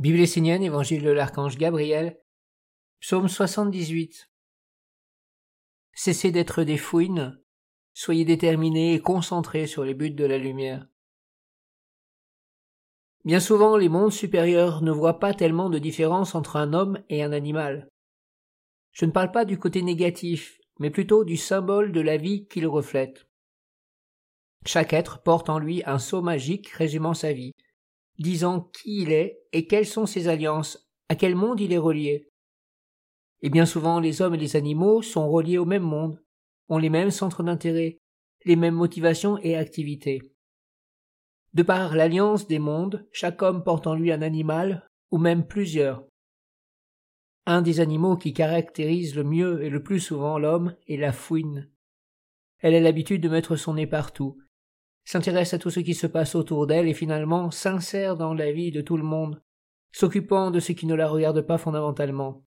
Bible essénienne, Évangile de l'archange Gabriel, Psaume 78. Cessez d'être des fouines, soyez déterminés et concentrés sur les buts de la lumière. Bien souvent, les mondes supérieurs ne voient pas tellement de différence entre un homme et un animal. Je ne parle pas du côté négatif, mais plutôt du symbole de la vie qu'il reflète. Chaque être porte en lui un sceau magique résumant sa vie disant qui il est et quelles sont ses alliances, à quel monde il est relié. Et bien souvent les hommes et les animaux sont reliés au même monde, ont les mêmes centres d'intérêt, les mêmes motivations et activités. De par l'alliance des mondes, chaque homme porte en lui un animal, ou même plusieurs. Un des animaux qui caractérise le mieux et le plus souvent l'homme est la fouine. Elle a l'habitude de mettre son nez partout, s'intéresse à tout ce qui se passe autour d'elle et finalement s'insère dans la vie de tout le monde, s'occupant de ce qui ne la regarde pas fondamentalement.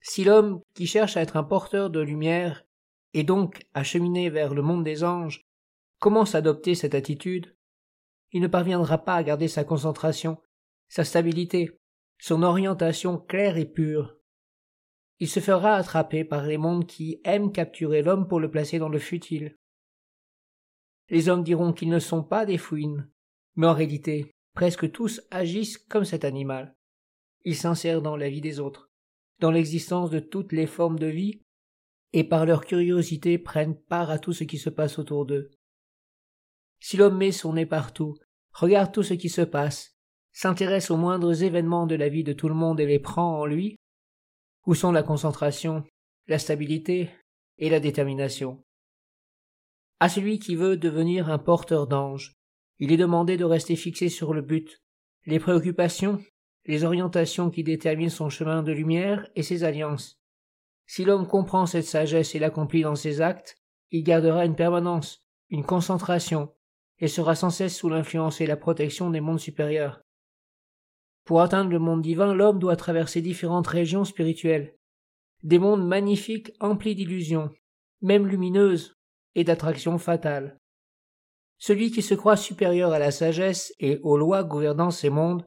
Si l'homme qui cherche à être un porteur de lumière et donc à cheminer vers le monde des anges commence à adopter cette attitude, il ne parviendra pas à garder sa concentration, sa stabilité, son orientation claire et pure. Il se fera attraper par les mondes qui aiment capturer l'homme pour le placer dans le futile. Les hommes diront qu'ils ne sont pas des fouines, mais en réalité, presque tous agissent comme cet animal. Ils s'insèrent dans la vie des autres, dans l'existence de toutes les formes de vie, et par leur curiosité prennent part à tout ce qui se passe autour d'eux. Si l'homme met son nez partout, regarde tout ce qui se passe, s'intéresse aux moindres événements de la vie de tout le monde et les prend en lui, où sont la concentration, la stabilité et la détermination à celui qui veut devenir un porteur d'ange. Il est demandé de rester fixé sur le but, les préoccupations, les orientations qui déterminent son chemin de lumière et ses alliances. Si l'homme comprend cette sagesse et l'accomplit dans ses actes, il gardera une permanence, une concentration, et sera sans cesse sous l'influence et la protection des mondes supérieurs. Pour atteindre le monde divin, l'homme doit traverser différentes régions spirituelles, des mondes magnifiques emplis d'illusions, même lumineuses, et d'attraction fatale. Celui qui se croit supérieur à la sagesse et aux lois gouvernant ces mondes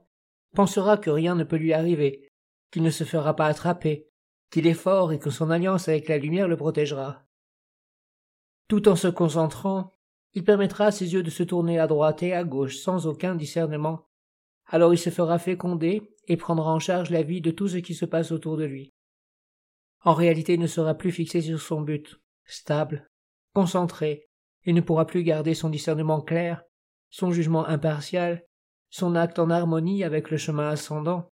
pensera que rien ne peut lui arriver, qu'il ne se fera pas attraper, qu'il est fort et que son alliance avec la lumière le protégera. Tout en se concentrant, il permettra à ses yeux de se tourner à droite et à gauche sans aucun discernement. Alors il se fera féconder et prendra en charge la vie de tout ce qui se passe autour de lui. En réalité, il ne sera plus fixé sur son but, stable, concentré, il ne pourra plus garder son discernement clair, son jugement impartial, son acte en harmonie avec le chemin ascendant.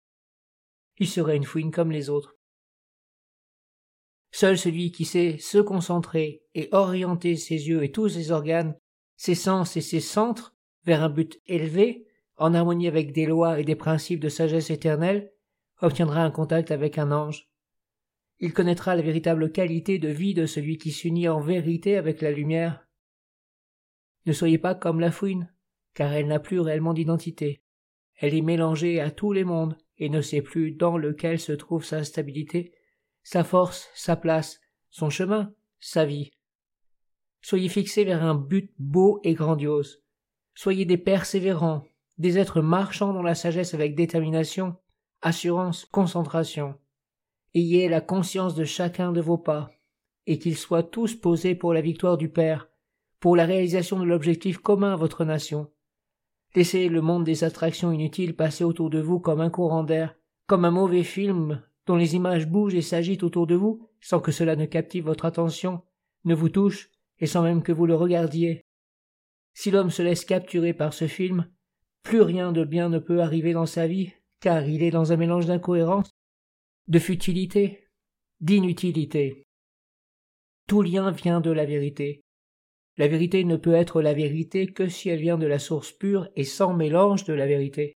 Il serait une fouine comme les autres. Seul celui qui sait se concentrer et orienter ses yeux et tous ses organes, ses sens et ses centres vers un but élevé, en harmonie avec des lois et des principes de sagesse éternelle, obtiendra un contact avec un ange, il connaîtra la véritable qualité de vie de celui qui s'unit en vérité avec la lumière. Ne soyez pas comme la fouine, car elle n'a plus réellement d'identité. Elle est mélangée à tous les mondes et ne sait plus dans lequel se trouve sa stabilité, sa force, sa place, son chemin, sa vie. Soyez fixés vers un but beau et grandiose. Soyez des persévérants, des êtres marchant dans la sagesse avec détermination, assurance, concentration. Ayez la conscience de chacun de vos pas, et qu'ils soient tous posés pour la victoire du Père, pour la réalisation de l'objectif commun à votre nation. Laissez le monde des attractions inutiles passer autour de vous comme un courant d'air, comme un mauvais film dont les images bougent et s'agitent autour de vous sans que cela ne captive votre attention, ne vous touche, et sans même que vous le regardiez. Si l'homme se laisse capturer par ce film, plus rien de bien ne peut arriver dans sa vie, car il est dans un mélange d'incohérences, de futilité, d'inutilité. Tout lien vient de la vérité. La vérité ne peut être la vérité que si elle vient de la source pure et sans mélange de la vérité.